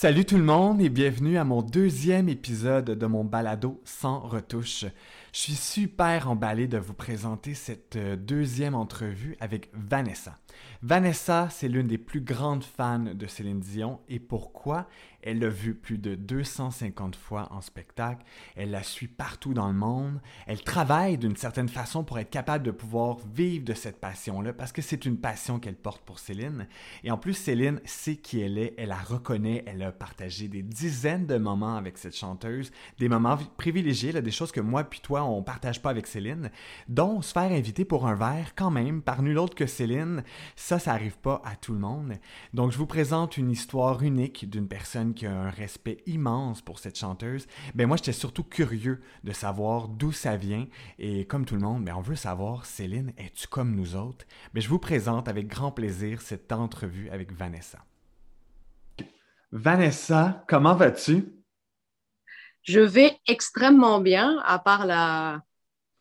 Salut tout le monde et bienvenue à mon deuxième épisode de mon balado sans retouche. Je suis super emballé de vous présenter cette euh, deuxième entrevue avec Vanessa. Vanessa, c'est l'une des plus grandes fans de Céline Dion. Et pourquoi? Elle l'a vue plus de 250 fois en spectacle, elle la suit partout dans le monde, elle travaille d'une certaine façon pour être capable de pouvoir vivre de cette passion-là parce que c'est une passion qu'elle porte pour Céline. Et en plus, Céline sait qui elle est, elle la reconnaît, elle a partagé des dizaines de moments avec cette chanteuse, des moments privilégiés, là, des choses que moi puis toi, on partage pas avec Céline, dont se faire inviter pour un verre quand même par nul autre que Céline. Ça, ça arrive pas à tout le monde. Donc, je vous présente une histoire unique d'une personne qui a un respect immense pour cette chanteuse. Ben moi, j'étais surtout curieux de savoir d'où ça vient. Et comme tout le monde, ben, on veut savoir, Céline, es-tu comme nous autres? Ben, je vous présente avec grand plaisir cette entrevue avec Vanessa. Vanessa, comment vas-tu? Je vais extrêmement bien, à part la,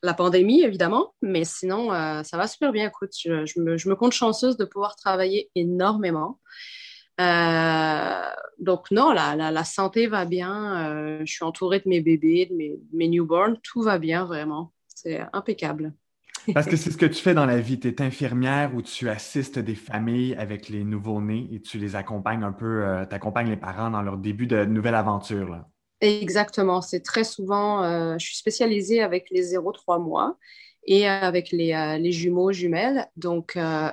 la pandémie, évidemment, mais sinon, euh, ça va super bien. Écoute, je, me, compte chanceuse de pouvoir travailler énormément. Euh, donc, non, la, santé va bien. Euh, je suis entourée de mes bébés, de mes, newborns. Tout va bien, vraiment. C'est impeccable. Parce que c'est ce que tu fais dans la vie. Tu es infirmière ou tu assistes des familles avec les nouveaux-nés et tu les accompagnes un peu, tu accompagnes les parents dans leur début de nouvelle aventure. Exactement, c'est très souvent, euh, je suis spécialisée avec les 0-3 mois et avec les, euh, les jumeaux, jumelles. Donc, euh,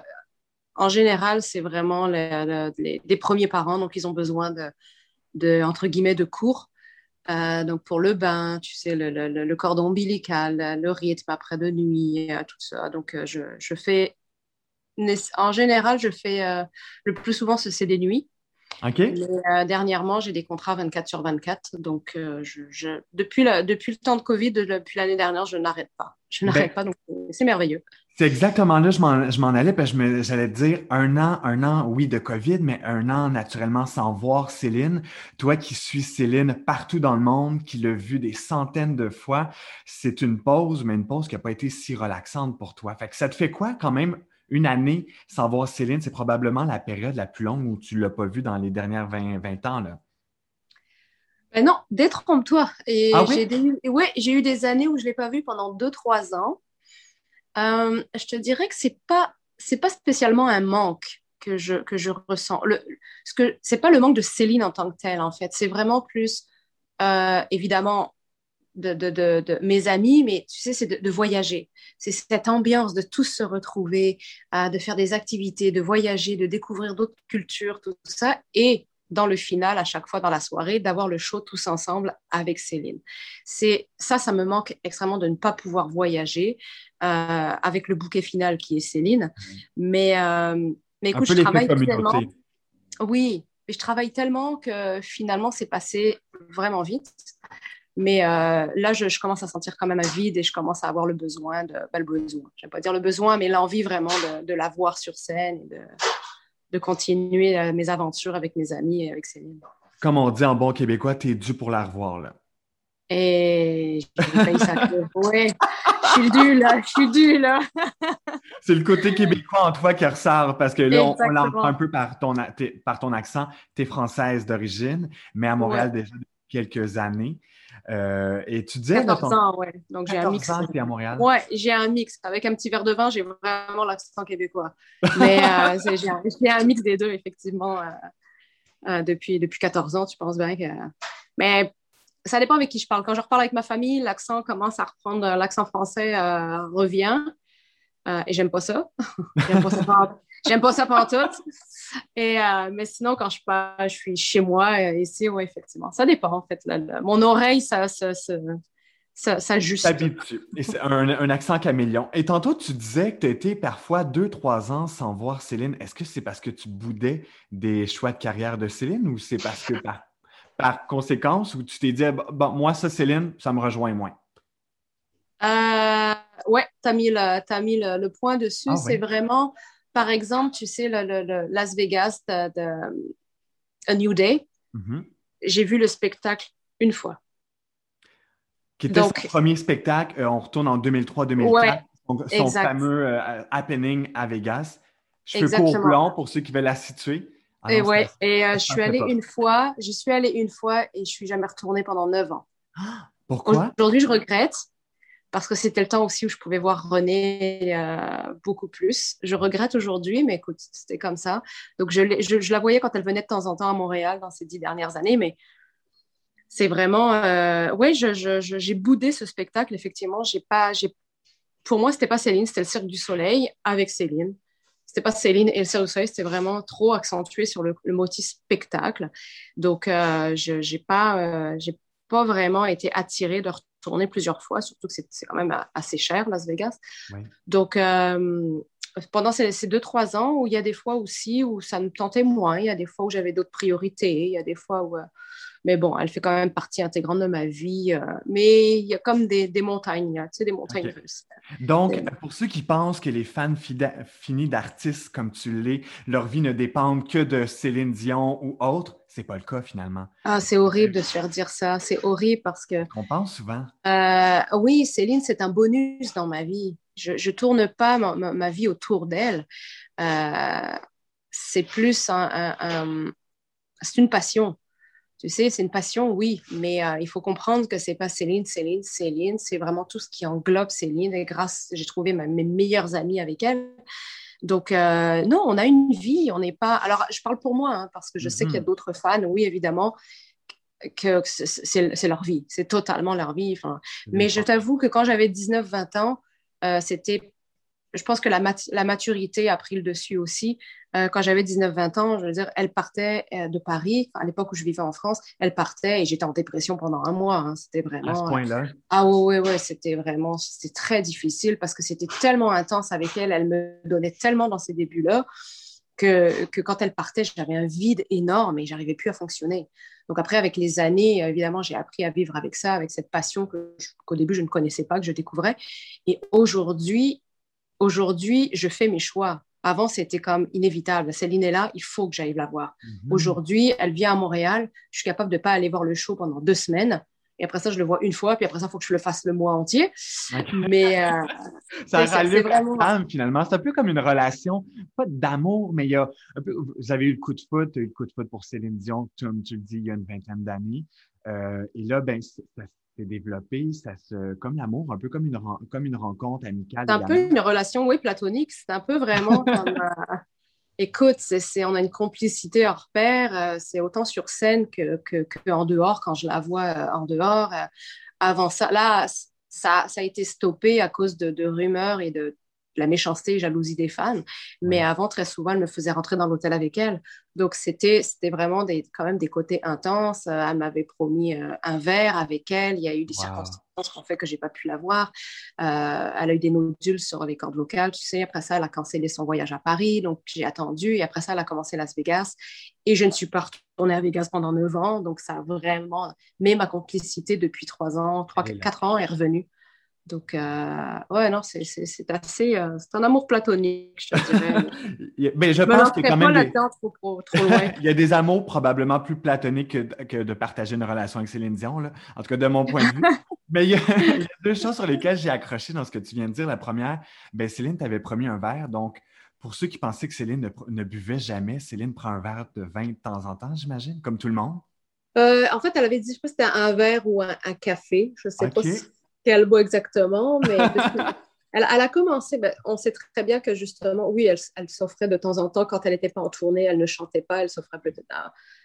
en général, c'est vraiment les, les, premiers parents, donc ils ont besoin de, de entre guillemets, de cours. donc, pour le bain, tu sais, le, le, le, cordon ombilical, le rythme après de nuit, tout ça. Donc, je, je, fais, en général, je fais, le plus souvent, c'est des nuits. Euh, dernièrement, j'ai des contrats 24 sur 24. Donc, euh, je, depuis, depuis le temps de Covid, depuis l'année dernière, je n'arrête pas. Je ben, n'arrête pas, donc c'est merveilleux. C'est exactement là, je m'en allais, parce que j'allais te dire un an, un an, oui, de COVID, mais un an naturellement sans voir Céline. Toi qui suis Céline partout dans le monde, qui l'a vu des centaines de fois, c'est une pause, mais une pause qui n'a pas été si relaxante pour toi. Fait que ça te fait quoi quand même une année sans voir Céline, c'est probablement la période la plus longue où tu ne l'as pas vue dans les dernières 20, 20 ans. Là. Ben non, détrompe-toi. Et ah j'ai ouais, j'ai eu des années où je ne l'ai pas vue pendant 2-3 ans. Euh, je te dirais que ce n'est pas, pas spécialement un manque que je, que je ressens. Ce n'est pas le manque de Céline en tant que telle, en fait. C'est vraiment plus, euh, évidemment, de, de, de, mes amis, mais tu sais, c'est de, voyager. C'est cette ambiance de tous se retrouver, euh, de faire des activités, de voyager, de découvrir d'autres cultures, tout ça. Et dans le final, à chaque fois dans la soirée, d'avoir le show tous ensemble avec Céline. C'est ça, ça me manque extrêmement de ne pas pouvoir voyager euh, avec le bouquet final qui est Céline. Mmh. Mais, euh, mais écoute, je travaille tellement. Oui, mais je travaille tellement que finalement, c'est passé vraiment vite. Mais euh, là, je, commence à sentir quand même un vide et je commence à avoir le besoin, de, pas le besoin, je vais pas dire le besoin, mais l'envie vraiment de, la voir sur scène et de, de continuer euh, mes aventures avec mes amis et avec Céline. Comme on dit en bon québécois, tu es dû pour la revoir, là. Et je ça. ouais, je suis dû, là, je suis dû, là. C'est le côté québécois en toi qui ressort parce que là, on, l'entend un peu par ton, par ton accent. Tu es française d'origine, mais à Montréal déjà depuis quelques années. Euh, et tu disais... 14 ans, ouais. Donc j'ai un mix. ans à Montréal? Ouais, j'ai un mix. Avec un petit verre de vin, j'ai vraiment l'accent québécois. Mais euh, j'ai un, mix des deux, effectivement, euh, depuis, depuis 14 ans. Tu penses bien que... Mais ça dépend avec qui je parle. Quand je reparle avec ma famille, l'accent commence à reprendre, l'accent français revient. Et j'aime pas ça. j'aime pas ça J'aime pas ça pendant tout. Et, euh, mais sinon, quand je, je suis chez moi, euh, ici, oui, effectivement. Ça dépend, en fait. mon oreille, ça, ça, ça, ça, ça juste. Et c'est un, un, accent caméléon. Et tantôt, tu disais que tu étais parfois deux, trois ans sans voir Céline. Est-ce que c'est parce que tu boudais des choix de carrière de Céline ou c'est parce que par, par conséquence, où tu t'es dit, bon, moi, ça, Céline, ça me rejoint moins? Euh, ouais, tu as mis, le, as mis le, point dessus. Ah c'est vraiment par exemple, tu sais, le, Las Vegas de, A New Day, mm-hmm. j'ai vu le spectacle une fois. Qui était son premier spectacle, euh, on retourne en 2003-2004, son, fameux euh, happening à Vegas. Je fais court plan pour ceux qui veulent la situer. Ah et ouais, et je suis allée une fois, j'y suis allée une fois et je suis jamais retournée pendant neuf ans. pourquoi? Aujourd'hui, je regrette parce que c'était le temps aussi où je pouvais voir René euh, beaucoup plus. Je regrette aujourd'hui, mais écoute, c'était comme ça. Donc, je, la voyais quand elle venait de temps en temps à Montréal dans ces dix dernières années, mais c'est vraiment... Euh, oui, j'ai boudé ce spectacle, effectivement. J'ai pas, pour moi, c'était pas Céline, c'était le Cirque du Soleil avec Céline. C'était pas Céline et le Cirque du Soleil, c'était vraiment trop accentué sur le, motif spectacle. Donc, euh, je n'ai pas, j'ai pas vraiment été attirée de tourné plusieurs fois, surtout que c'est quand même assez cher, Las Vegas. Donc, euh, pendant ces, deux, trois ans, où il y a des fois aussi où ça me tentait moins, il y a des fois où j'avais d'autres priorités, il y a des fois où... Euh, mais bon, elle fait quand même partie intégrante de ma vie. Euh, mais il y a comme des, des montagnes, tu sais, des montagnes russes. Donc, pour ceux qui pensent que les fans finis d'artistes comme tu l'es, leur vie ne dépend que de Céline Dion ou autre, c'est pas le cas finalement. Ah, c'est horrible de se faire dire ça. C'est horrible parce que. On pense souvent. Euh, oui, Céline, c'est un bonus dans ma vie. Je, ne tourne pas ma, vie autour d'elle. Euh, c'est plus un, c'est une passion. Tu sais, c'est une passion, oui, mais euh, il faut comprendre que c'est pas Céline, Céline, Céline. C'est vraiment tout ce qui englobe Céline. Et grâce, j'ai trouvé mes meilleures amies avec elle. Donc, euh, non, on a une vie, on n'est pas. Alors, je parle pour moi, hein, parce que je sais qu'il y a mhm. d'autres fans, oui, évidemment, que c'est leur vie, c'est totalement leur vie. Mais je t'avoue que quand j'avais 19-20 ans, euh, c'était je pense que la, la, maturité a pris le dessus aussi. Euh, quand j'avais 19-20 ans, je veux dire, elle partait euh, de Paris, à l'époque où je vivais en France, elle partait et j'étais en dépression pendant un mois. Hein. C'était vraiment. À ce point-là. ah ouais, ouais, c'était vraiment, c'était très difficile parce que c'était tellement intense avec elle, elle me donnait tellement dans ces débuts-là. Que, que, quand elle partait, j'avais un vide énorme et j'arrivais plus à fonctionner. Donc après, avec les années, évidemment, j'ai appris à vivre avec ça, avec cette passion qu'au début, je ne connaissais pas, que je découvrais. Et aujourd'hui, Aujourd'hui, je fais mes choix. Avant, c'était comme inévitable. Céline est là, il faut que j'aille la voir. Mhm. Aujourd'hui, elle vient à Montréal. Je suis capable de ne pas aller voir le show pendant deux semaines. Et après ça, je le vois une fois, puis après ça, il faut que je le fasse le mois entier. Mais euh, ça rallume vraiment... finalement. C'est un peu comme une relation, pas d'amour, mais il y a peu, vous avez eu le coup de foot, eu le coup de foot pour Céline Dion, comme tu le dis, il y a une vingtaine d'années. Euh, et là, ben, ça, développé, ça se, comme l'amour, un peu comme une, comme une rencontre amicale. C'est un peu une relation, oui, platonique. C'est un peu vraiment comme. Euh, écoute, on a une complicité hors pair. Euh, c'est autant sur scène que, en dehors, quand je la vois euh, en dehors. avant ça, là, ça, a été stoppé à cause de rumeurs et de la méchanceté et jalousie des fans. Mais avant, très souvent, elle me faisait rentrer dans l'hôtel avec elle. Donc, c'était, c'était vraiment des, quand même des côtés intenses. Euh, elle m'avait promis euh, un verre avec elle. Il y a eu des circonstances qui ont fait que j'ai pas pu la voir. Euh, elle a eu des nodules sur les cordes vocales, tu sais. Après ça, elle a cancellé son voyage à Paris. Donc, j'ai attendu. Et après ça, elle a commencé Las Vegas. Et je ne suis pas retournée à Vegas pendant neuf ans. Donc, ça a vraiment... Mais ma complicité depuis trois ans, trois, quatre ans est revenue. Donc, euh, ouais, non, c'est assez. Euh, c'est un amour platonique, je te dirais. Mais je pense qu'il y a quand même. Des... Trop, trop loin. il y a des amours probablement plus platoniques que, que, de partager une relation avec Céline Dion, là. en tout cas de mon point de vue. Mais il y, a, deux choses sur lesquelles j'ai accroché dans ce que tu viens de dire. La première, ben, Céline t'avait promis un verre. Donc, pour ceux qui pensaient que Céline ne, buvait jamais, Céline prend un verre de vin de temps en temps, j'imagine, comme tout le monde? Euh, en fait, elle avait dit, je sais pas si c'était un verre ou un, café. Je ne sais pas si qu'elle boit exactement, mais elle, a commencé, ben, on sait très bien que justement, oui, elle, elle s'offrait de temps en temps, quand elle n'était pas en tournée, elle ne chantait pas, elle s'offrait peut-être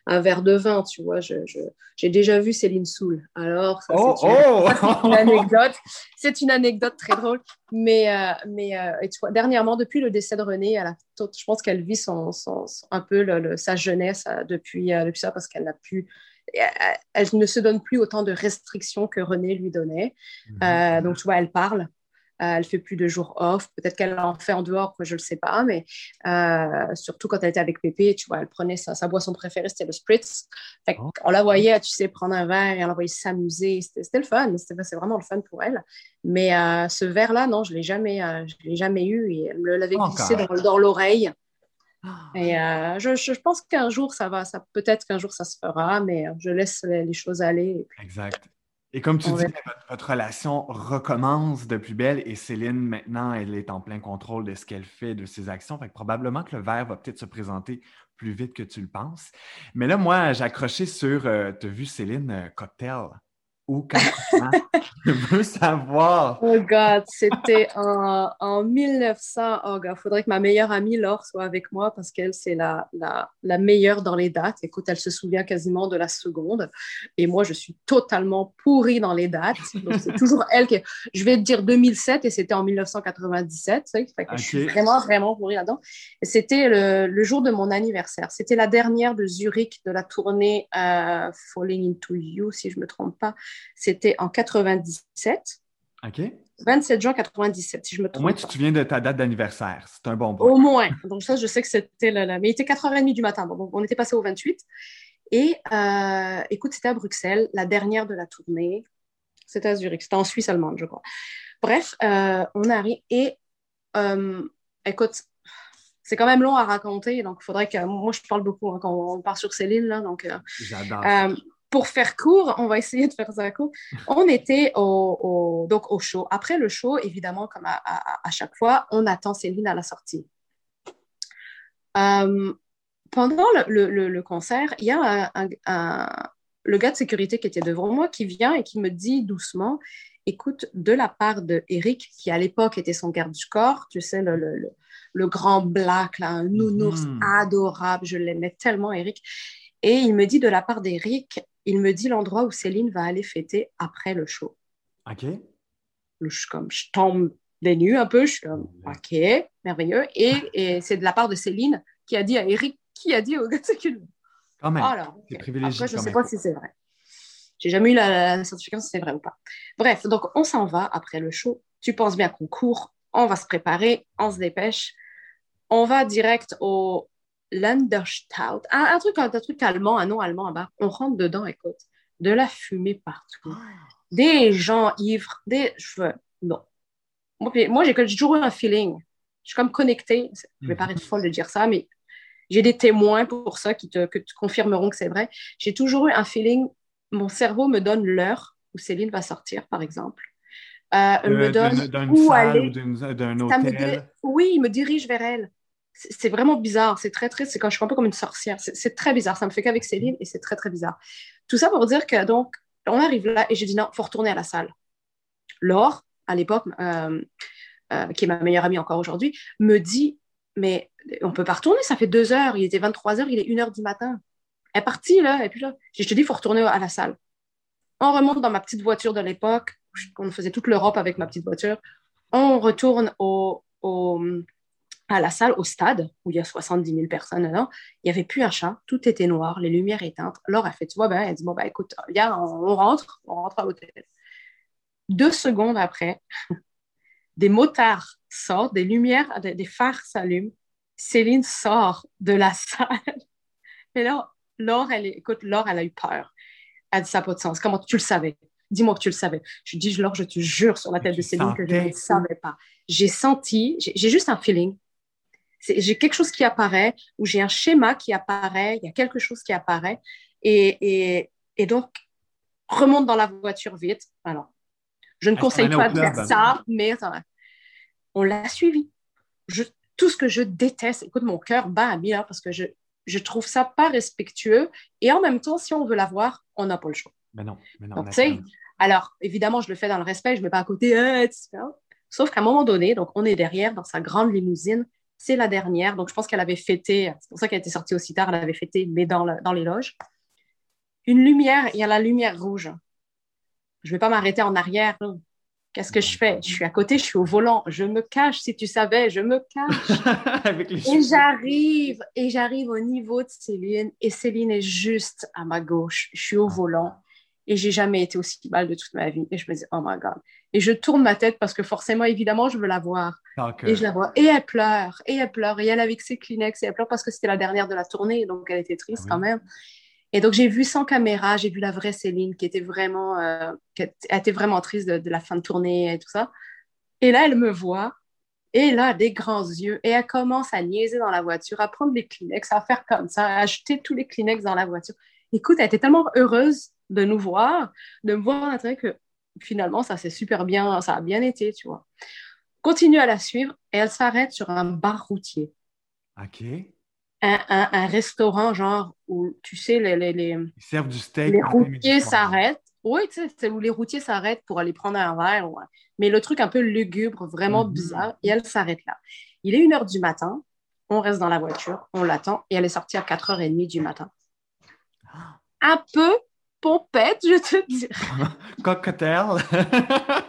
un, verre de vin, tu vois. J'ai je, déjà vu Céline Soul. Alors, ça, oh, oh! c'est une, anecdote. C'est une anecdote très drôle. Mais, euh, mais euh, et tu vois, dernièrement, depuis le décès de René, elle a, je pense qu'elle vit son, son, un peu le, sa jeunesse euh, depuis ça parce qu'elle n'a plus elle ne se donne plus autant de restrictions que René lui donnait. Mhm. Euh, donc, tu vois, elle parle. Euh, elle fait plus de jours off. Peut-être qu'elle en fait en dehors, je ne le sais pas. Mais euh, surtout quand elle était avec Pépé, tu vois, elle prenait sa, sa boisson préférée, c'était le spritz. Oh. On la voyait, tu sais, prendre un verre et elle la voyait s'amuser. C'était le fun. C'est vraiment le fun pour elle. Mais ce verre-là, non, je ne l'ai jamais, l'ai jamais eu. Et elle me l'avait glissé dans, dans l'oreille. Et euh, je, je, pense qu'un jour, ça va, ça, peut-être qu'un jour, ça se fera, mais je laisse les, choses aller. exact. Et comme tu dis, votre, relation recommence de plus belle et Céline, maintenant, elle est en plein contrôle de ce qu'elle fait, de ses actions. Fait que probablement que le verre va peut-être se présenter plus vite que tu le penses. Mais là, moi, j'ai accroché sur, euh, tu as vu Céline Cocktail ou Je veux savoir. Oh God, c'était en, en, 1900. Oh God, faudrait que ma meilleure amie Laure soit avec moi parce qu'elle, c'est la, la, la, meilleure dans les dates. Écoute, elle se souvient quasiment de la seconde. Et moi, je suis totalement pourrie dans les dates. Donc, c'est toujours elle qui. Je vais te dire 2007 et c'était en 1997. Tu sais, Je suis vraiment, vraiment pourrie là-dedans. Et c'était le, le, jour de mon anniversaire. C'était la dernière de Zurich de la tournée euh, Falling into You, si je ne me trompe pas. C'était en 97. OK. 27 juin 97, si je me trompe. Au moins, tu te souviens de ta date d'anniversaire. C'est un bon. Au moins. Donc, ça, je sais que c'était là, Mais il était 4h30 du matin. Bon, on était passé au 28. Et euh, écoute, c'était à Bruxelles, la dernière de la tournée. C'était à Zurich. C'était en Suisse allemande, je crois. Bref, euh, on arrive. Et euh, écoute, c'est quand même long à raconter. Donc, il faudrait que. Moi, je parle beaucoup hein, quand on part sur Céline. Là, donc, J'adore pour faire court, on va essayer de faire ça court. On était au, donc au show. Après le show, évidemment, comme à, chaque fois, on attend Céline à la sortie. Euh, pendant le, concert, il y a un, le gars de sécurité qui était devant moi qui vient et qui me dit doucement écoute, de la part de Eric, qui à l'époque était son garde du corps, tu sais, le, grand black, là, un nounours mm-hmm. adorable, je l'aimais tellement, Eric. Et il me dit de la part d'Eric, il me dit l'endroit où Céline va aller fêter après le show. OK. Je, comme, je tombe des nues un peu, je suis comme, OK, merveilleux. Et, c'est de la part de Céline qui a dit à Eric, qui a dit au gars de Quand même. Alors, privilégié. je ne sais pas si c'est vrai. J'ai jamais eu la, certification si c'est vrai ou pas. Bref, donc on s'en va après le show. Tu penses bien qu'on court, on va se préparer, on se dépêche. On va direct au, Landerstaut, un, un, truc, un, truc allemand, un nom allemand là-bas. On rentre dedans, écoute, de la fumée partout. Des gens ivres, des cheveux. Non. Moi, j'ai toujours eu un feeling. Je suis comme connectée. Je vais paraître folle de dire ça, mais j'ai des témoins pour ça qui te, confirmeront que c'est vrai. J'ai toujours eu un feeling. Mon cerveau me donne l'heure où Céline va sortir, par exemple. Euh, euh, me donne où aller. d'un hôtel. oui, il me dirige vers elle c'est vraiment bizarre. C'est très, très, c'est quand je suis un peu comme une sorcière. C'est très bizarre. Ça me fait qu'avec Céline et c'est très, très bizarre. Tout ça pour dire que, donc, on arrive là et j'ai dit non, faut retourner à la salle. Laure, à l'époque, euh, euh, qui est ma meilleure amie encore aujourd'hui, me dit mais on peut pas retourner, ça fait deux heures. Il était 23 heures, il est une heure du matin. Elle est partie, là, et puis là, je te dis, faut retourner à la salle. On remonte dans ma petite voiture de l'époque, on faisait toute l'Europe avec ma petite voiture. On retourne au à la salle, au stade, où il y a 70 000 personnes dedans, il n'y avait plus un chat, tout était noir, les lumières éteintes. Laure a fait, tu vois, ben, elle dit, bon, ben, écoute, viens, on, rentre, on rentre à l'hôtel. Deux secondes après, des motards sortent, des lumières, des, phares s'allument, Céline sort de la salle. Et là, Laure, elle, écoute, Laure, elle a eu peur. Elle dit, ça n'a pas de sens. Comment tu le savais? Dis-moi que tu le savais. Je dis, Laure, je te jure sur la tête de Céline que je ne savais pas. J'ai senti, j'ai juste un feeling j'ai quelque chose qui apparaît ou j'ai un schéma qui apparaît, il y a quelque chose qui apparaît. Et, et, donc, remonte dans la voiture vite. Alors, je ne conseille pas de faire ça, mais on l'a suivi. Je, tout ce que je déteste, écoute, mon cœur bat à mille parce que je, je trouve ça pas respectueux. Et en même temps, si on veut la voir, on n'a pas le choix. Mais non, mais non. Donc, alors, évidemment, je le fais dans le respect, je ne mets pas à côté, hein, Sauf qu'à un moment donné, donc on est derrière dans sa grande limousine, c'est la dernière. Donc, je pense qu'elle avait fêté, c'est pour ça qu'elle était sortie aussi tard, elle avait fêté, mais dans, dans les loges. Une lumière, il y a la lumière rouge. Je ne vais pas m'arrêter en arrière. Qu'est-ce que je fais? Je suis à côté, je suis au volant. Je me cache, si tu savais, je me cache. et j'arrive, et j'arrive au niveau de Céline, et Céline est juste à ma gauche. Je suis au volant. Et j'ai jamais été aussi mal de toute ma vie. Et je me dis, oh my God. Et je tourne ma tête parce que forcément, évidemment, je veux la voir. Et je la vois. Et elle pleure. Et elle pleure. Et elle avec ses Kleenex. Et elle pleure parce que c'était la dernière de la tournée. Donc, elle était triste ah quand même. Et donc, j'ai vu sans caméra, j'ai vu la vraie Céline qui était vraiment, euh, qui était vraiment triste de, la fin de tournée et tout ça. Et là, elle me voit. Et là, des grands yeux. Et elle commence à niaiser dans la voiture, à prendre les Kleenex, à faire comme ça, à acheter tous les Kleenex dans la voiture. Écoute, elle était tellement heureuse de nous voir, de me voir montrer que finalement, ça s'est super bien, ça a bien été, tu vois. Continue à la suivre et elle s'arrête sur un bar routier. OK. un, restaurant, genre, où, tu sais, les, les, les, Ils servent du steak. les routiers s'arrêtent. Oui, tu sais, c'est où les routiers s'arrêtent pour aller prendre un verre. Mais le truc un peu lugubre, vraiment Mhm. bizarre, et elle s'arrête là. Il est une heure du matin, on reste dans la voiture, on l'attend, et elle est sortie à 4h30 du matin. Un peu pompette, je te dis. Cocktail.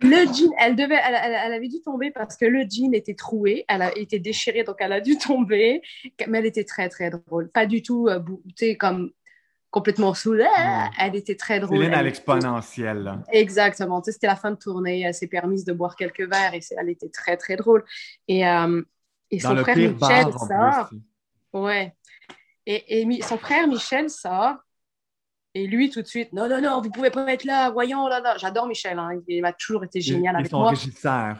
Le jean, elle, devait, elle, elle- elle avait dû tomber parce que le jean était troué, elle a été déchirée, donc elle a dû tomber. Mais elle était très, très drôle. Pas du tout, euh, bou- tu sais, comme complètement saoule. Ah, Elle était très drôle. Céline à Elle- l'exponentielle. Exactement. Tu sais, c'était la fin de tournée. Elle s'est permise de boire quelques verres et elle était très, très drôle. Et, euh, et son frère Michel sort. Ouais. Et, et son frère Michel sort. Et lui, tout de suite, non, non, non, vous pouvez pas être là, voyons, là, là. J'adore Michel, hein. il m'a toujours été génial ils avec moi.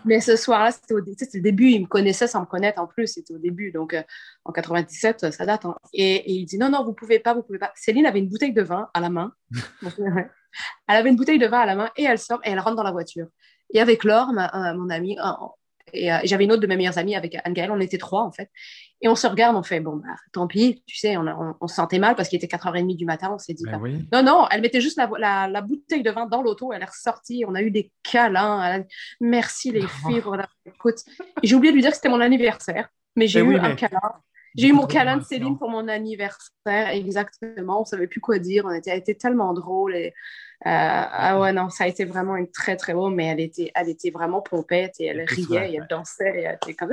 Mais ce soir-là, c'était au le début. Il me connaissait sans me connaître en plus. C'était au début. Donc, euh, en 97, ça date. hein. Et, et il dit non, non, vous pouvez pas, vous pouvez pas. Céline avait une bouteille de vin à la main. elle avait une bouteille de vin à la main et elle sort et elle rentre dans la voiture. Et avec Laure, ma- euh, mon amie, euh, et euh, j'avais une autre de mes meilleures amies avec Anne-Gaëlle, on était trois en fait. Et on se regarde, on fait bon, bah, tant pis, tu sais, on, on, on se sentait mal parce qu'il était 4h30 du matin. On s'est dit, Ben bah, oui. non, non, elle mettait juste la, la, la bouteille de vin dans l'auto, elle est ressortie, on a eu des câlins. a Merci les filles pour la écoute. J'ai oublié de lui dire que c'était mon anniversaire, mais j'ai Ben eu oui, un mais- câlin. J'ai eu mon câlin de. Céline pour mon anniversaire, exactement. On savait plus quoi dire, on était, elle était tellement drôle. Et, ah ouais, non, ça a été vraiment une très, très beau, mais elle était, elle était vraiment pompette et elle riait et elle dansait et elle était comme,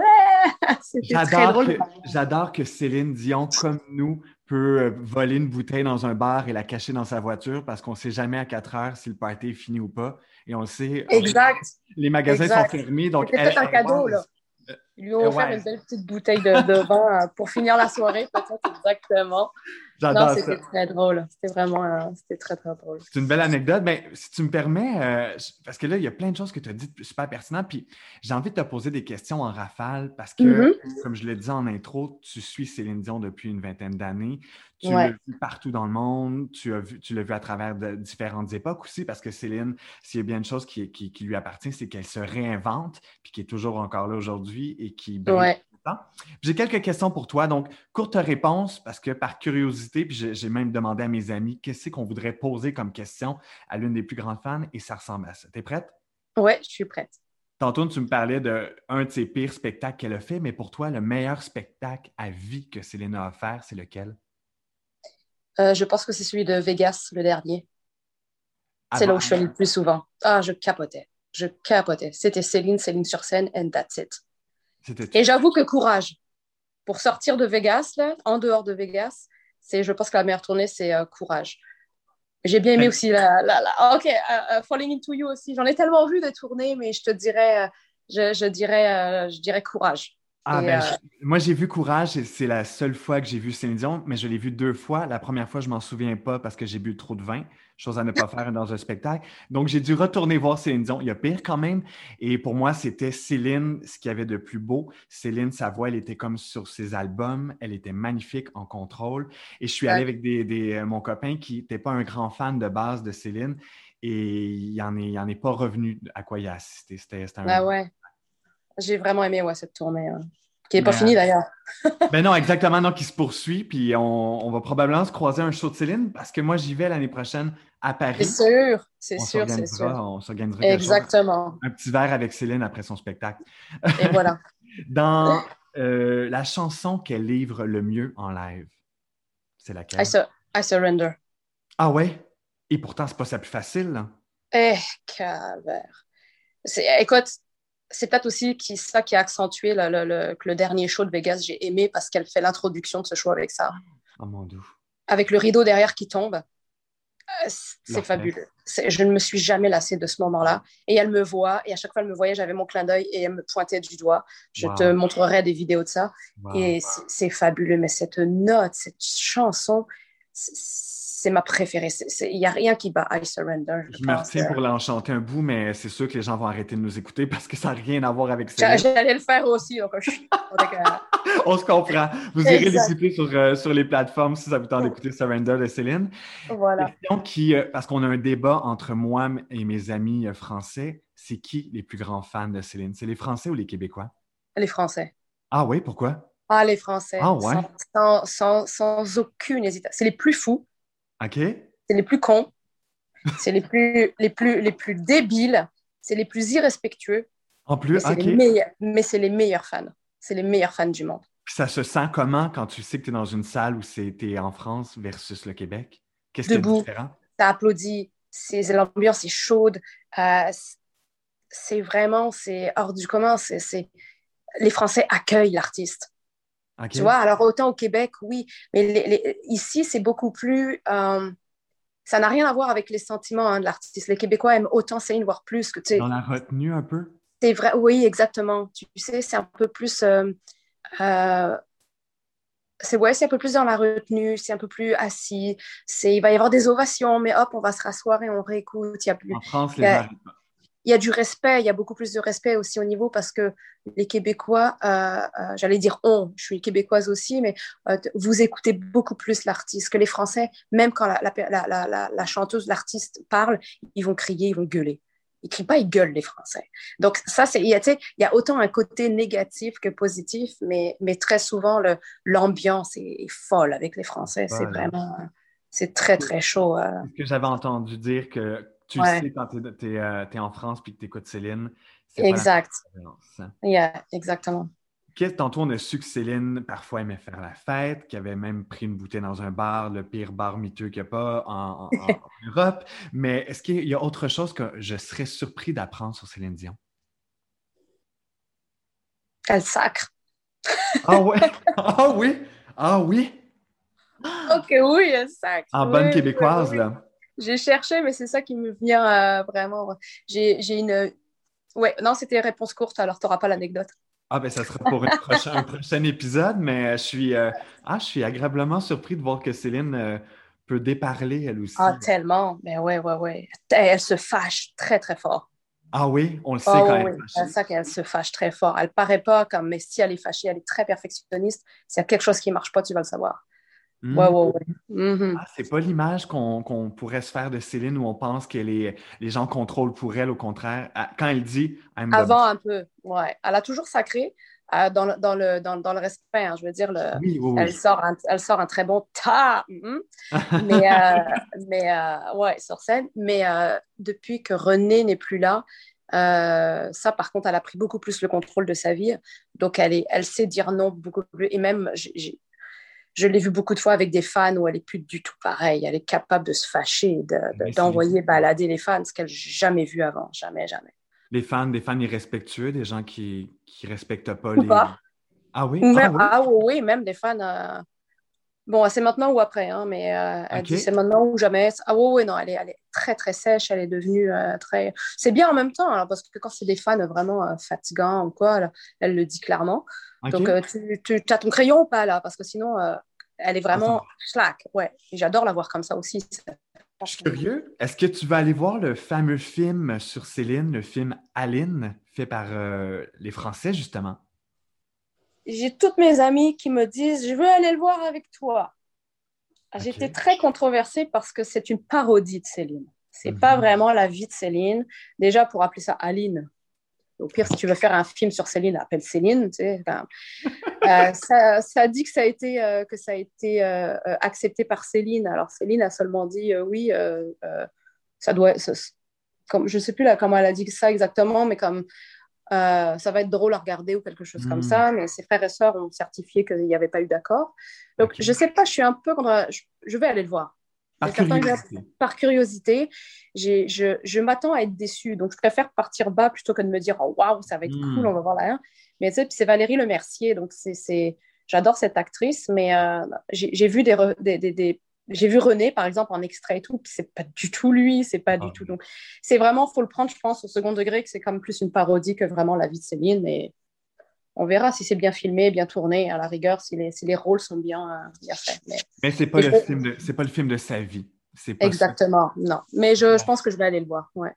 Ah! c'était très J'adore drôle. que, j'adore que Céline Dion, comme nous, peut euh, voler une bouteille dans un bar et la cacher dans sa voiture parce qu'on ne sait jamais à 4 heures si le party est fini ou pas. Et on le sait. Exact. Les magasins Exact. sont fermés. Donc elle- un cadeau, là. Ils lui ont offert ouais. une belle petite bouteille de, de vin euh, pour finir la soirée, peut-être exactement. Non, c'était très drôle. C'était vraiment, euh, c'était très, très drôle. C'est une belle anecdote. Mais si tu me permets, euh, parce que là, il y a plein de choses que tu as dites super pertinentes. Puis j'ai envie de te poser des questions en rafale parce que, Mhm. comme je l'ai dit en intro, tu suis Céline Dion depuis une vingtaine d'années. Tu Ouais. l'as vu partout dans le monde. Tu as vu, tu l'as vu à travers de différentes époques aussi parce que Céline, s'il y a bien une chose qui, qui- qui lui appartient, c'est qu'elle se réinvente puis qui est toujours encore là aujourd'hui et qui brille Ouais. J'ai quelques questions pour toi. Donc, courte réponse parce que par curiosité, puis j'ai même demandé à mes amis qu'est-ce qu'on voudrait poser comme question à l'une des plus grandes fans et ça ressemble à ça. T'es prête? Ouais, je suis prête. Tantôt, tu me parlais d'un de, ses pires spectacles qu'elle a fait, mais pour toi, le meilleur spectacle à vie que Céline a offert, c'est lequel? Euh, je pense que c'est celui de Vegas, le dernier. Ah c'est là où je suis allée le plus souvent. Ah, je capotais. Je capotais. C'était Céline, Céline sur scène, and that's it. Et j'avoue que courage. Pour sortir de Vegas, là, en dehors de Vegas, c'est, je pense que la meilleure tournée, c'est euh, courage. J'ai bien aimé aussi la, la, la- ah, ok, euh, euh, Falling into You aussi. J'en ai tellement vu des tournées, mais je te dirais, je, je dirais, je dirais courage. Ah, Et, ben, euh, je- moi, j'ai vu Courage et c'est la seule fois que j'ai vu Céline Dion, mais je l'ai vu deux fois. La première fois, je m'en souviens pas parce que j'ai bu trop de vin, chose à ne pas faire dans un spectacle. Donc, j'ai dû retourner voir Céline Dion. Il y a pire quand même. Et pour moi, c'était Céline, ce qu'il y avait de plus beau. Céline, sa voix, elle était comme sur ses albums. Elle était magnifique en contrôle. Et je suis allé Ouais. avec des, des- euh, mon copain qui n'était pas un grand fan de base de Céline et il n'en est, est pas revenu à quoi il a assisté. C'était c'était un... bah ouais. J'ai vraiment aimé ouais, cette tournée. hein. Qui n'est pas finie euh, d'ailleurs. Ben non, exactement, non, qui se poursuit. Puis on, on va probablement se croiser un show de Céline parce que moi, j'y vais l'année prochaine à Paris. C'est sûr, c'est sûr, c'est sûr. on s'organisera chose. Exactement. un petit verre avec Céline après son spectacle. Et voilà. Dans euh, la chanson qu'elle livre le mieux en live, c'est laquelle? I, I surrender. Ah ouais? Et pourtant, c'est pas sa plus facile. là. Eh, calvaire. Écoute, c'est peut-être aussi qui, ça qui a accentué le, le- le- que le dernier show de Vegas, j'ai aimé parce qu'elle fait l'introduction de ce show avec ça. Oh mon dieu. Avec le rideau derrière qui tombe. Euh, C'est fabuleux. Je ne me suis jamais lassée de ce moment-là. Et elle me voit, et à chaque fois elle me voyait, j'avais mon clin d'œil et elle me pointait du doigt. Je Wow. te montrerai des vidéos de ça. Wow. Et c'est fabuleux, mais cette note, cette chanson, c'est ma préférée. Il n'y a rien qui bat I Surrender. Je me retiens pour l'enchanter un bout, mais c'est sûr que les gens vont arrêter de nous écouter parce que ça n'a rien à voir avec Céline. J'allais le faire aussi. Donc, je euh, On se comprend. Vous irez l'écouter sur, euh, sur les plateformes si ça vous tente d'écouter Surrender de Céline. voilà. Question qui, euh, parce qu'on a un débat entre moi et mes amis euh, français, c'est qui les plus grands fans de Céline? C'est les Français ou les Québécois? Les Français. Ah oui, pourquoi? Ah, les Français. Ah, ouais? sans, sans, sans, aucune hésitation. C'est les plus fous. OK. C'est les plus cons. c'est les plus, les, plus, les plus débiles. C'est les plus irrespectueux. En plus, OK. mais c'est les meilleurs fans. C'est les meilleurs fans du monde. Ça se sent comment quand tu sais que tu es dans une salle où c'était en France versus le Québec? Qu'est-ce qui est différent? Ça applaudit. L'ambiance est chaude. Euh, c'est vraiment, c'est hors du commun. C'est, les Français accueillent l'artiste. Tu vois, alors autant au Québec, oui, mais ici, c'est beaucoup plus. Euh, ça n'a rien à voir avec les sentiments hein, de l'artiste. Les Québécois aiment autant Céline, voire plus que tu. Dans la retenue un peu? C'est vrai, oui, exactement. Tu sais, c'est un peu plus. Euh, euh, c'est ouais, un peu plus dans la retenue, c'est un peu plus assis. C'est, il va y avoir des ovations, mais hop, on va se rasseoir et on réécoute. Il y a plus. En France, les il y a du respect, il y a beaucoup plus de respect aussi au niveau parce que les Québécois, euh, euh, j'allais dire on, je suis québécoise aussi, mais euh, vous écoutez beaucoup plus l'artiste que les Français. Même quand la, la, la, chanteuse, l'artiste parle, ils vont crier, ils vont gueuler. Ils crient pas, ils gueulent les Français. Donc ça, il y a, il y a autant un côté négatif que positif, mais, mais très souvent l'ambiance est, folle avec les Français. C'est vraiment, c'est très très chaud. Ce que j'avais entendu dire que tu sais quand tu es, euh, en France puis que tu écoutes Céline. Exact. Hein. Yeah, exactement. Tantôt, on a su que Céline, parfois, aimait faire la fête, qu'elle avait même pris une bouteille dans un bar, le pire bar miteux qu'il n'y a pas en, Europe. Mais est-ce qu'il y a autre chose que je serais surpris d'apprendre sur Céline Dion? Elle sacre. ah ouais? Ah oui? Ah oui? Ok, oui, elle sacre. En bonne québécoise, là. J'ai cherché, mais c'est ça qui me vient euh, vraiment. J'ai une. Ouais, non, c'était réponse courte, alors tu n'auras pas l'anecdote. Ah, ben ça sera pour un prochain, épisode, mais je suis, euh, ah, je suis agréablement surpris de voir que Céline euh, peut déparler elle aussi. Ah, tellement. Mais ben ouais, ouais, ouais. Elle se fâche très, très fort. Ah oui, on le sait quand elle est fâchée. C'est ça qu'elle se fâche très fort. Elle paraît pas comme, mais si elle est fâchée, elle est très perfectionniste. S'il y a quelque chose qui marche pas, tu vas le savoir. Mmh. Ouais, ouais, ouais. Mmh. Ah, c'est pas l'image qu'on pourrait se faire de Céline où on pense que les, les gens contrôlent pour elle, au contraire. Quand elle dit Avant, un peu, ouais. Elle a toujours sacré euh, dans, le, dans, le, dans, le respect. Hein, je veux dire, le, Elle, sort un, elle sort un très bon ta. Mmh. mais, euh, mais euh, ouais, sur scène. Mais depuis que René n'est plus là, ça, par contre, elle a pris beaucoup plus le contrôle de sa vie. Donc, elle, est, elle sait dire non beaucoup plus. Et même, j'ai je l'ai vu beaucoup de fois avec des fans où elle est plus du tout pareille. Elle est capable de se fâcher, d'envoyer balader les fans, ce qu'elle n'a jamais vu avant. Jamais, jamais. Les fans, des fans irrespectueux, des gens qui ne respectent pas les. Ah oui? ah, oui? ah oui, même des fans. Euh, bon, c'est maintenant ou après, hein, mais euh, elle dit c'est maintenant ou jamais. Ah oui, oui, non, elle est, elle est très, très sèche. Elle est devenue euh, très. C'est bien en même temps, alors, parce que quand c'est des fans vraiment fatigants ou quoi, elle le dit clairement. Donc, euh, tu, as ton crayon ou pas là? Parce que sinon, euh, elle est vraiment slack. Ouais, j'adore la voir comme ça aussi. Je suis curieux. Est-ce que tu vas aller voir le fameux film sur Céline, le film Aline, fait par euh, les Français, justement? J'ai toutes mes amies qui me disent Je veux aller le voir avec toi. J'étais très controversée parce que c'est une parodie de Céline. C'est n'est pas mhm. vraiment la vie de Céline. Déjà, pour appeler ça Aline, au pire, si tu veux faire un film sur Céline, appelle Céline. Tu sais, euh, ça, ça, dit que ça a été, euh, que ça a été euh, accepté par Céline. Alors Céline a seulement dit oui, ça doit. comme, je ne sais plus là comment elle a dit ça exactement, mais comme ça va être drôle à regarder ou quelque chose comme hmm. ça. Mais ses frères et sœurs ont certifié qu'il n'y avait pas eu d'accord. Donc je ne sais pas, je suis un peu je vais aller le voir. Par curiosité. je, je m'attends à être déçue. Donc, je préfère partir bas plutôt que de me dire oh, waouh, ça va être hmm. cool, on va voir là. Mais tu sais, c'est Valérie Lemercier. Donc, c'est, j'adore cette actrice. Mais euh, j'ai, vu des, des, j'ai vu René, par exemple, en extrait et tout, c'est pas du tout lui, c'est pas du ah tout. Donc, c'est vraiment, faut le prendre, je pense, au second degré, que c'est comme plus une parodie que vraiment la vie de Céline. Mais on verra si c'est bien filmé, bien tourné, à la rigueur, si les, si les rôles sont bien, euh, bien faits. Mais, mais c'est pas, le film de, pas le film de sa vie. Exactement, non. Mais je, je, pense que je vais aller le voir, ouais.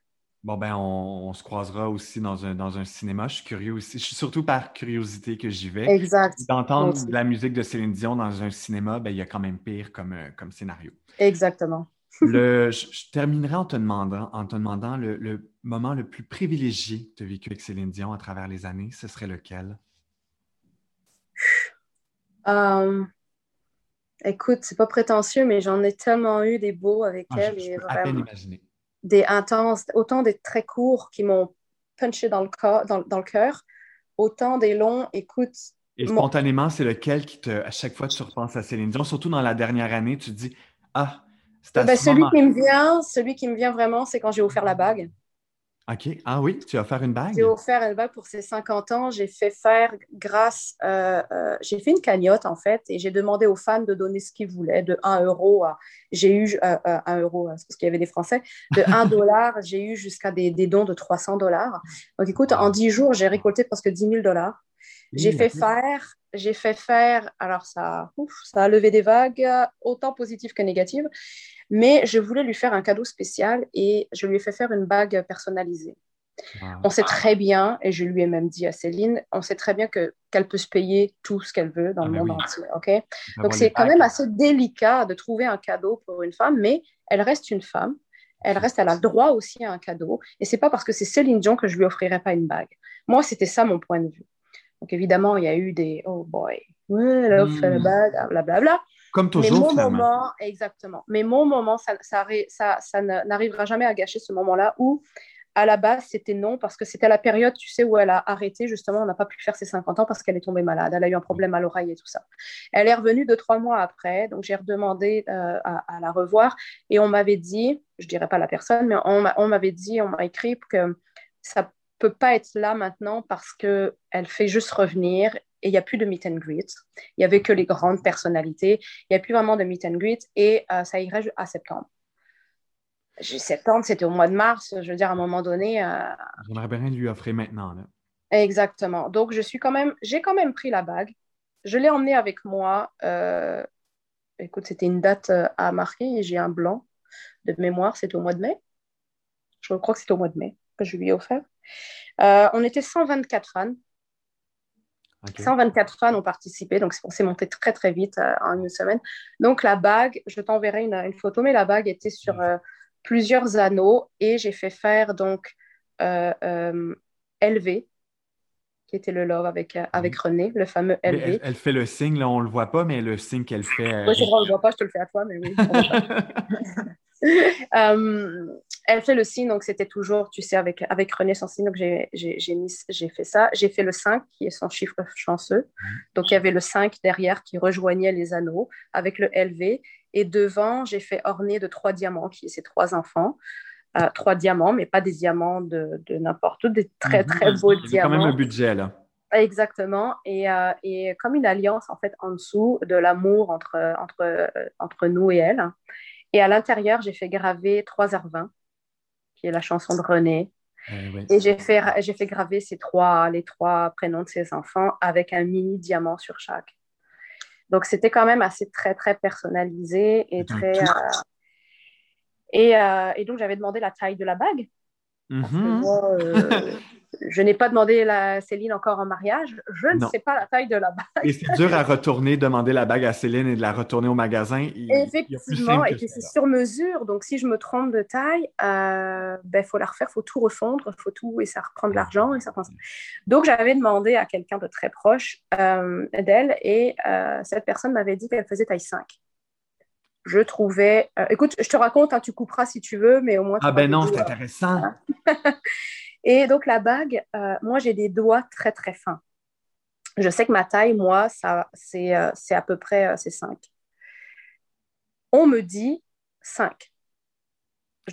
Bon, ben, on, se croisera aussi dans un, dans un cinéma. Je suis curieux aussi. Je suis surtout par curiosité que j'y vais. Exact. D'entendre la musique de Céline Dion dans un cinéma, ben, il y a quand même pire comme, euh, comme scénario. Exactement. le, je, terminerai en te demandant, en te demandant le, le moment le plus privilégié que tu as vécu avec Céline Dion à travers les années. Ce serait lequel? Euh, écoute, c'est pas prétentieux, mais j'en ai tellement eu des beaux avec ah, elle. Je, peux à peine imaginer. Des intenses, autant des très courts qui m'ont punché dans le, corps, dans, le cœur, autant des longs, écoute. Et spontanément, c'est lequel qui te, à chaque fois, tu repenses à Céline Dion, surtout dans la dernière année, tu te dis, ah, c'est à ben, celui qui me vient, celui qui me vient vraiment, c'est quand j'ai offert la bague. OK. Ah oui, tu as offert une bague? J'ai offert une bague pour ses 50 ans. J'ai fait faire grâce. Euh, euh, j'ai fait une cagnotte, en fait, et j'ai demandé aux fans de donner ce qu'ils voulaient, de 1 euro à. J'ai eu euh, 1 euro, parce qu'il y avait des Français. De 1 dollar, j'ai eu jusqu'à des, des, dons de 300 dollars. Donc écoute, en 10 jours, j'ai récolté presque 10 000 dollars. J'ai fait faire, j'ai fait faire, alors ça, ouf, ça a levé des vagues, autant positives que négatives. Mais je voulais lui faire un cadeau spécial et je lui ai fait faire une bague personnalisée. On sait très bien, et je lui ai même dit à Céline, on sait très bien que qu'elle peut se payer tout ce qu'elle veut dans le ah, monde entier. ok? Donc c'est quand même assez délicat de trouver un cadeau pour une femme, mais elle reste une femme. Elle reste, elle a droit aussi à un cadeau. Et c'est pas parce que c'est Céline Dion que je lui offrirai pas une bague. Moi, c'était ça mon point de vue. Donc évidemment, il y a eu des oh boy, hmm. blablabla. Bla, bla. Comme toujours, Mais mon moment, exactement. Mais mon moment, ça, ça, ça, ça n'arrivera jamais à gâcher ce moment-là où, à la base, c'était non, parce que c'était la période, tu sais, où elle a arrêté, justement, on n'a pas pu faire ses 50 ans parce qu'elle est tombée malade. Elle a eu un problème à l'oreille et tout ça. Elle est revenue deux, trois mois après, donc j'ai redemandé euh, à, la revoir et on m'avait dit, je dirais pas la personne, mais on m'avait dit, on m'a écrit que ça peut pas être là maintenant parce que elle fait juste revenir et il n'y a plus de meet and greet. Il n'y avait que les grandes personnalités. Il n'y a plus vraiment de meet and greet et euh, ça irait à septembre. Septembre, c'était au mois de mars. Je veux dire, à un moment donné. Euh... J'aimerais bien lui offrir maintenant. Là. Exactement. Donc, je suis quand même, j'ai quand même pris la bague. Je l'ai emmenée avec moi. Euh, écoute, c'était une date euh, à marquer et j'ai un blanc de mémoire. C'était au mois de mai. Je crois que c'était au mois de mai que je lui ai offert. On était 124 fans 124 fans ont participé, donc on s'est monté très très vite euh, en une semaine. Donc la bague, je t'enverrai une, photo, mais la bague était sur euh, plusieurs anneaux et j'ai fait faire donc euh, LV, qui était le love avec, avec mhm. René, le fameux LV. Elle, fait le signe, là on le voit pas, mais le signe qu'elle fait. Oui, c'est vrai, on le voit pas, je te le fais à toi, mais oui. Euh, elle fait le signe, donc c'était toujours, tu sais, avec, avec René signe, donc j'ai fait ça. J'ai fait le 5, qui est son chiffre chanceux. Donc il y avait le 5 derrière qui rejoignait les anneaux avec le LV. Et devant, j'ai fait orner de trois diamants, qui est ces trois enfants. Euh, trois diamants, mais pas des diamants de, de n'importe où, des très mhm. très beaux diamants. A quand même un budget là. Exactement. Et, euh, et, comme une alliance en fait en dessous de l'amour entre, entre, entre nous et elle. Et à l'intérieur, j'ai fait graver 3h20, qui est la chanson de René. Eh et j'ai fait, j'ai fait graver ces trois, les trois prénoms de ses enfants avec un mini diamant sur chaque. Donc, c'était quand même assez très, très personnalisé et très. Euh, et, euh, et, donc, j'avais demandé la taille de la bague. Mm-hmm. Je n'ai pas demandé la Céline encore en mariage. Je ne sais pas la taille de la bague. Et c'est dur à retourner, demander la bague à Céline et de la retourner au magasin. Effectivement, et puis c'est sur mesure. Donc, si je me trompe de taille, il euh, ben, faut la refaire, il faut tout refondre, il faut tout, et ça reprend de l'argent. Et ça Donc, j'avais demandé à quelqu'un de très proche euh, d'elle, et euh, cette personne m'avait dit qu'elle faisait taille 5 je trouvais. écoute, je te raconte, hein, tu couperas si tu veux, mais au moins. Ah ben non, c'est intéressant. Et donc la bague, euh, moi j'ai des doigts très très fins. Je sais que ma taille, moi, ça, c'est, euh, à peu près euh, c'est 5. On me dit 5.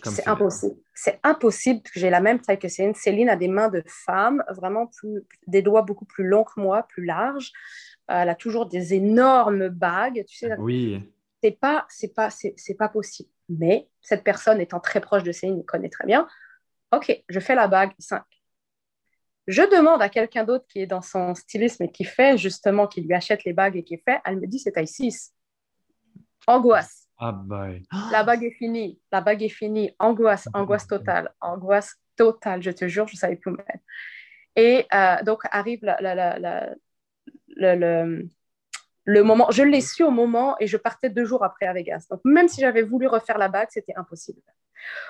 C'est impossible. C'est impossible que j'ai la même taille que Céline. Céline a des mains de femme, vraiment plus, des doigts beaucoup plus longs que moi, plus larges. elle a toujours des énormes bagues. Tu sais, oui. C'est pas, c'est pas, c'est, c'est pas possible. Mais cette personne étant très proche de Céline, connaît très bien. OK, je fais la bague 5. Je demande à quelqu'un d'autre qui est dans son stylisme et qui fait justement, qui lui achète les bagues et qui fait, elle me dit c'est taille 6. Angoisse. Ah bye. La bague est finie. La bague est finie. Angoisse, angoisse totale. Angoisse totale, je te jure, je ne savais plus mettre. Et euh, donc arrive le, le, moment. Je l'ai su au moment et je partais deux jours après à Vegas. Donc même si j'avais voulu refaire la bague, c'était impossible.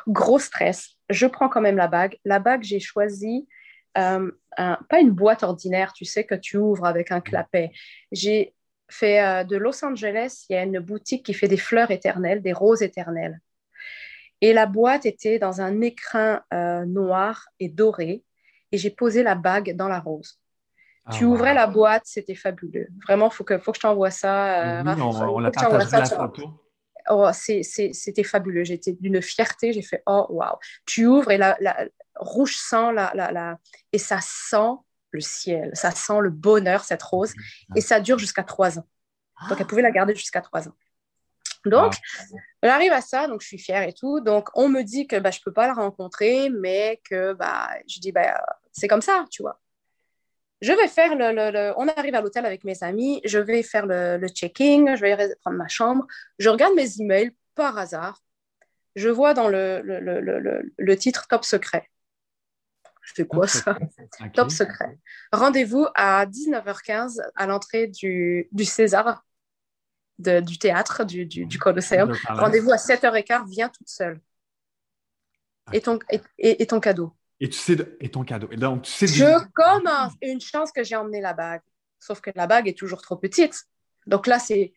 Gros stress. Je prends quand même la bague. La bague, j'ai choisi euh, pas une boîte ordinaire, tu sais, que tu ouvres avec un clapet. J'ai fait de Los Angeles, il y a une boutique qui fait des fleurs éternelles, des roses éternelles. Et la boîte était dans un écrin noir et doré. Et j'ai posé la bague dans la rose. Ah, tu ouvrais la boîte, c'était fabuleux. Vraiment, il faut que, faut que je t'envoie ça. Euh, on, l'a partagé la photo. Oh, c'était fabuleux. J'étais d'une fierté. J'ai fait oh waouh. Tu ouvres et la, rouge sang la, la, et ça sent le ciel, ça sent le bonheur cette rose et ça dure jusqu'à trois ans. Donc elle pouvait la garder jusqu'à trois ans. Donc, elle arrive à ça, donc je suis fière et tout. Donc, on me dit que bah, je ne peux pas la rencontrer, mais que bah, je dis, bah, c'est comme ça, tu vois. Je vais faire le, On arrive à l'hôtel avec mes amis, je vais faire le, le checking, je vais prendre ma chambre. Je regarde mes emails par hasard. Je vois dans le, le titre Top secret. Je fais quoi ça? Top secret. Rendez-vous à 19h15 à l'entrée du, du César, du théâtre, du, du, du Colosseum. Rendez-vous à 7h15, viens toute seule. Et ton, et ton cadeau et tu sais, et ton cadeau. Et donc, tu sais. Je commence. Une chance que j'ai emmené la bague. Sauf que la bague est toujours trop petite. Donc là, c'est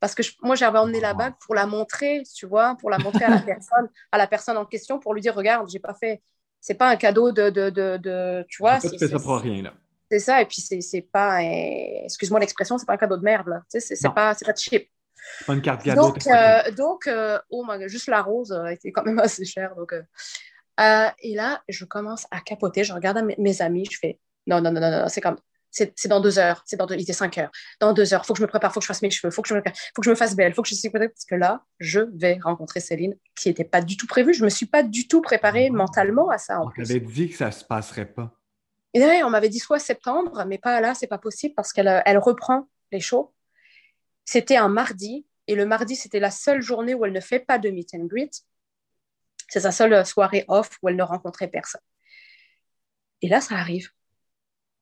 parce que moi, j'avais emmené la bague pour la montrer, tu vois, pour la montrer à la personne, à la personne en question, pour lui dire, regarde, j'ai pas fait. C'est pas un cadeau de, de, de, tu vois. C'est ça pour rien là. C'est ça, et puis c'est pas, excuse-moi l'expression, c'est pas un cadeau de merde là. Tu sais, c'est pas, pas cheap. Pas une carte cadeau. Donc, euh, donc euh, oh my juste la rose a été quand même assez chère. Donc, euh, euh, et là, je commence à capoter. Je regarde mes, amis. Je fais non, non, non, non, non, c'est comme. C'est dans deux heures. C'est dans deux, il était cinq heures. Dans deux heures, il faut que je me prépare, il faut que je fasse mes cheveux, il faut, que je me, faut que je me fasse belle, faut que je suis parce que là, je vais rencontrer Céline, qui n'était pas du tout prévue. Je ne me suis pas du tout préparée mentalement à ça. on t'avait dit que ça ne se passerait pas. Et on m'avait dit soit septembre, mais pas là, c'est pas possible parce qu'elle elle reprend les shows. C'était un mardi, et le mardi, c'était la seule journée où elle ne fait pas de meet and greet. C'est sa seule soirée off où elle ne rencontrait personne. Et là, ça arrive.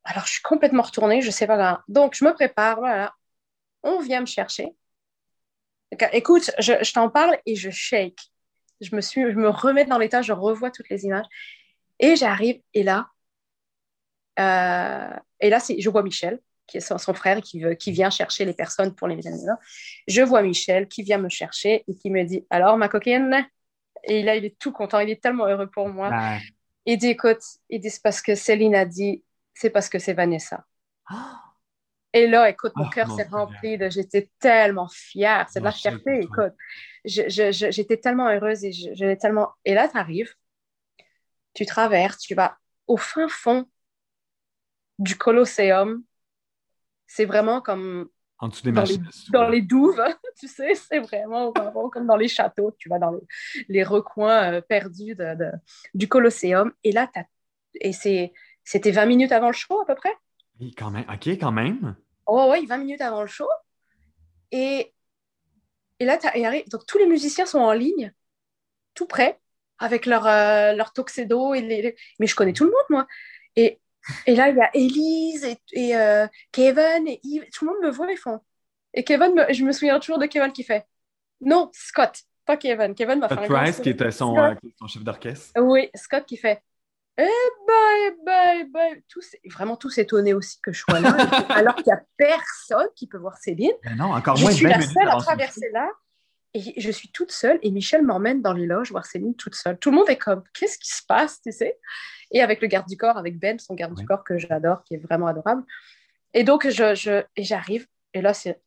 Alors, je suis complètement retournée, je ne sais pas. Donc, je me prépare, voilà. On vient me chercher. Écoute, je, t'en parle et je shake. Je me, suis, je me remets dans l'état, je revois toutes les images. Et j'arrive, et là, euh, et là, je vois Michel, qui est son, frère, qui, qui vient chercher les personnes pour les médias. Je vois Michel qui vient me chercher et qui me dit Alors, ma coquine, et là, il est tout content. Il est tellement heureux pour moi. Il dit, écoute, il dit, c'est parce que Céline a dit, c'est parce que c'est Vanessa. Et là, écoute, mon oh, cœur s'est rempli de... J'étais tellement fière. C'est de la fierté, écoute. J'étais tellement heureuse et je, tellement... Et là, tu arrives, tu traverses, tu vas au fin fond du Colosseum. C'est vraiment comme en dessous des dans, les, dans les, douves, tu sais, c'est vraiment, comme dans les châteaux, tu vas dans les, les recoins euh, perdus de, du Colosseum. Et là, et c'était 20 minutes avant le show à peu près? Oui, quand même. OK, quand même. Oh, oui, 20 minutes avant le show. Et, et là, donc tous les musiciens sont en ligne, tout près, avec leur, euh, leur tuxedo. Et les... Mais je connais tout le monde, moi. Et et là, il y a Elise et, euh, Kevin et Yves. Tout le monde me voit, ils font. Et Kevin, je me souviens toujours de Kevin qui fait Non, Scott, pas Kevin. Kevin m'a fait un Price, qui était son, euh, son chef d'orchestre. Oui, Scott qui fait Eh ben, eh ben, eh ben. Tous, vraiment tous étonnés aussi que je sois là, alors qu'il n'y a personne qui peut voir Céline. Mais non, encore je suis la seule à traverser là. Et je suis toute seule et Michel m'emmène dans les loges voir Céline toute seule. Tout le monde est comme, qu'est-ce qui se passe, tu sais? Et avec le garde du corps, avec Ben, son garde du corps que j'adore, qui est vraiment adorable. Et donc, je, je et j'arrive. Et là, c'est,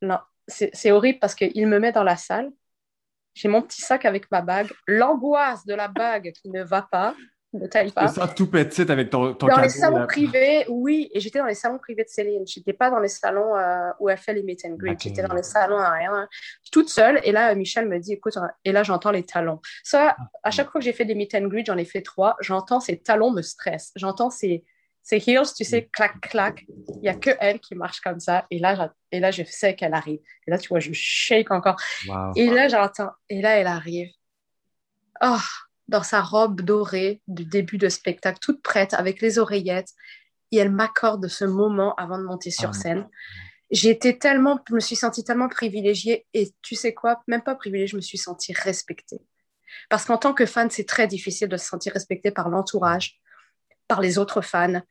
c'est, horrible parce qu'il me met dans la salle. J'ai mon petit sac avec ma bague. L'angoisse de la bague qui ne va pas ne taille pas. ça tout petit avec ton, ton Dans les salons privés, oui. Et j'étais dans les salons privés de Céline. Je n'étais pas dans les salons euh, où elle fait les meet and greet. J'étais dans les salons à rien. Toute seule. Et là, Michel me dit, écoute, et là, j'entends les talons. Ça, ah, à chaque fois que j'ai fait des meet and greet, j'en ai fait trois. J'entends ces talons me stressent. J'entends ces, ces heels, tu sais, clac, clac. Il n'y a que elle qui marche comme ça. Et là, et là je sais qu'elle arrive. Et là, tu vois, je shake encore. Et là, j'entends. Et là, elle arrive. Oh, dans sa robe dorée du début de spectacle, toute prête, avec les oreillettes. Et elle m'accorde ce moment avant de monter sur ah, scène. J'ai été tellement, je me suis sentie tellement privilégiée. Et tu sais quoi, même pas privilégiée, je me suis sentie respectée. Parce qu'en tant que fan, c'est très difficile de se sentir respecté par l'entourage, par les autres fans.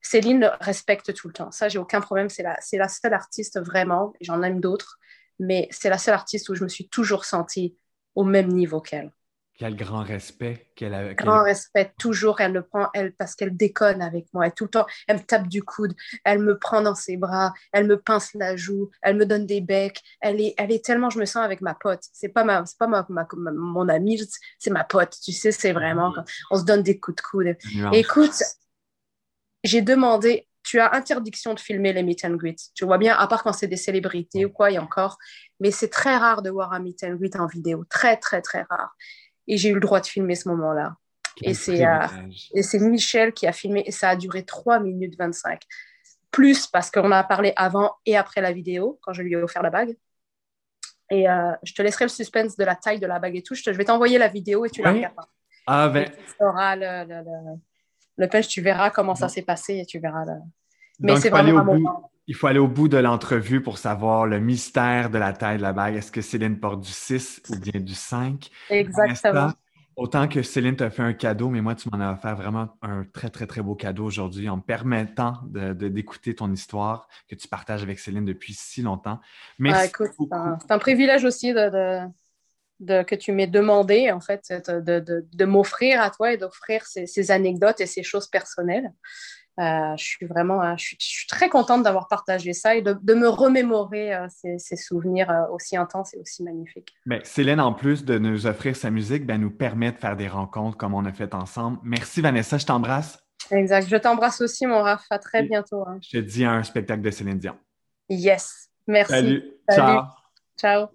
Céline respecte tout le temps. Ça, j'ai aucun problème. C'est la, c'est la seule artiste vraiment, j'en aime d'autres, mais c'est la seule artiste où je me suis toujours sentie au même niveau qu'elle. Quel grand respect qu'elle a. Grand respect, toujours. Elle le prend, elle, parce qu'elle déconne avec moi. Elle, tout le temps, elle me tape du coude, elle me prend dans ses bras, elle me pince la joue, elle me donne des becs. Elle est, elle est tellement, je me sens avec ma pote. C'est pas ma, pas ma, mon amie, c'est ma pote. Tu sais, c'est vraiment, on se donne des coups de coude. Écoute, j'ai demandé, tu as interdiction de filmer les meet and greet. Tu vois bien, à part quand c'est des célébrités ou quoi, il y a encore. Mais c'est très rare de voir un meet and greet en vidéo. Très, très, très rare. Et j'ai eu le droit de filmer ce moment-là. Et c'est, euh, et c'est Michel qui a filmé et ça a duré 3 minutes 25. Plus parce qu'on a parlé avant et après la vidéo, quand je lui ai offert la bague. Et euh, je te laisserai le suspense de la taille de la bague et tout. Je, vais t'envoyer la vidéo et tu la regardes. Ah ben. tu auras le, le, le, punch, tu verras comment ça s'est passé et tu verras. Mais c'est vraiment un moment. Il faut aller au bout de l'entrevue pour savoir le mystère de la taille de la bague. Est-ce que Céline porte du 6 ou bien du 5? Exactement. Autant que Céline t'a fait un cadeau, mais moi, tu m'en as offert vraiment un très, très, très beau cadeau aujourd'hui en me permettant d'écouter ton histoire que tu partages avec Céline depuis si longtemps. Merci. Ah, c'est un, privilège aussi de, de, que tu m'aies demandé, en fait, de, m'offrir à toi et d'offrir ces, anecdotes et ces choses personnelles. Euh, je suis vraiment euh, je suis, très contente d'avoir partagé ça et de, me remémorer euh, ces, souvenirs aussi intenses et aussi magnifiques. Mais Célène, en plus de nous offrir sa musique, ben, nous permet de faire des rencontres comme on a fait ensemble. Merci Vanessa, je t'embrasse. Exact, je t'embrasse aussi mon Raph, à très bientôt. Hein. Je te dis un spectacle de Céline Dion. Yes, merci. Salut. Ciao. Ciao.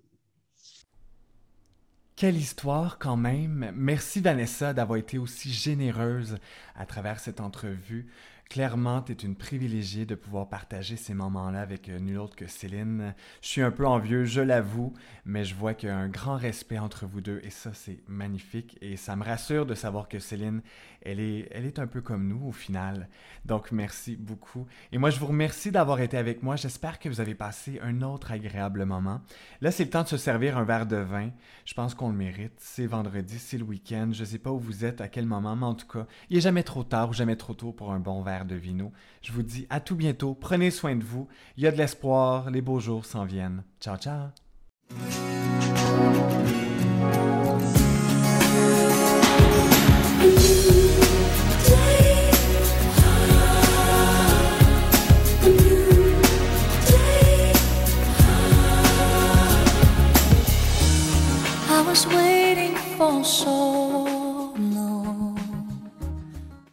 Quelle histoire quand même. Merci Vanessa d'avoir été aussi généreuse à travers cette entrevue. Clairement, tu es une privilégiée de pouvoir partager ces moments-là avec euh, nul autre que Céline. Je suis un peu envieux, je l'avoue, mais je vois qu'il y a un grand respect entre vous deux et ça, c'est magnifique. Et ça me rassure de savoir que Céline, elle est, elle est un peu comme nous au final. Donc, merci beaucoup. Et moi, je vous remercie d'avoir été avec moi. J'espère que vous avez passé un autre agréable moment. Là, c'est le temps de se servir un verre de vin. Je pense qu'on le mérite. C'est vendredi, c'est le week-end. Je ne sais pas où vous êtes, à quel moment, mais en tout cas, il n'est jamais trop tard ou jamais trop tôt pour un bon verre Robert Devineau. Je vous dis à tout bientôt. Prenez soin de vous. Il y a de l'espoir. Les beaux jours s'en viennent. Ciao, ciao.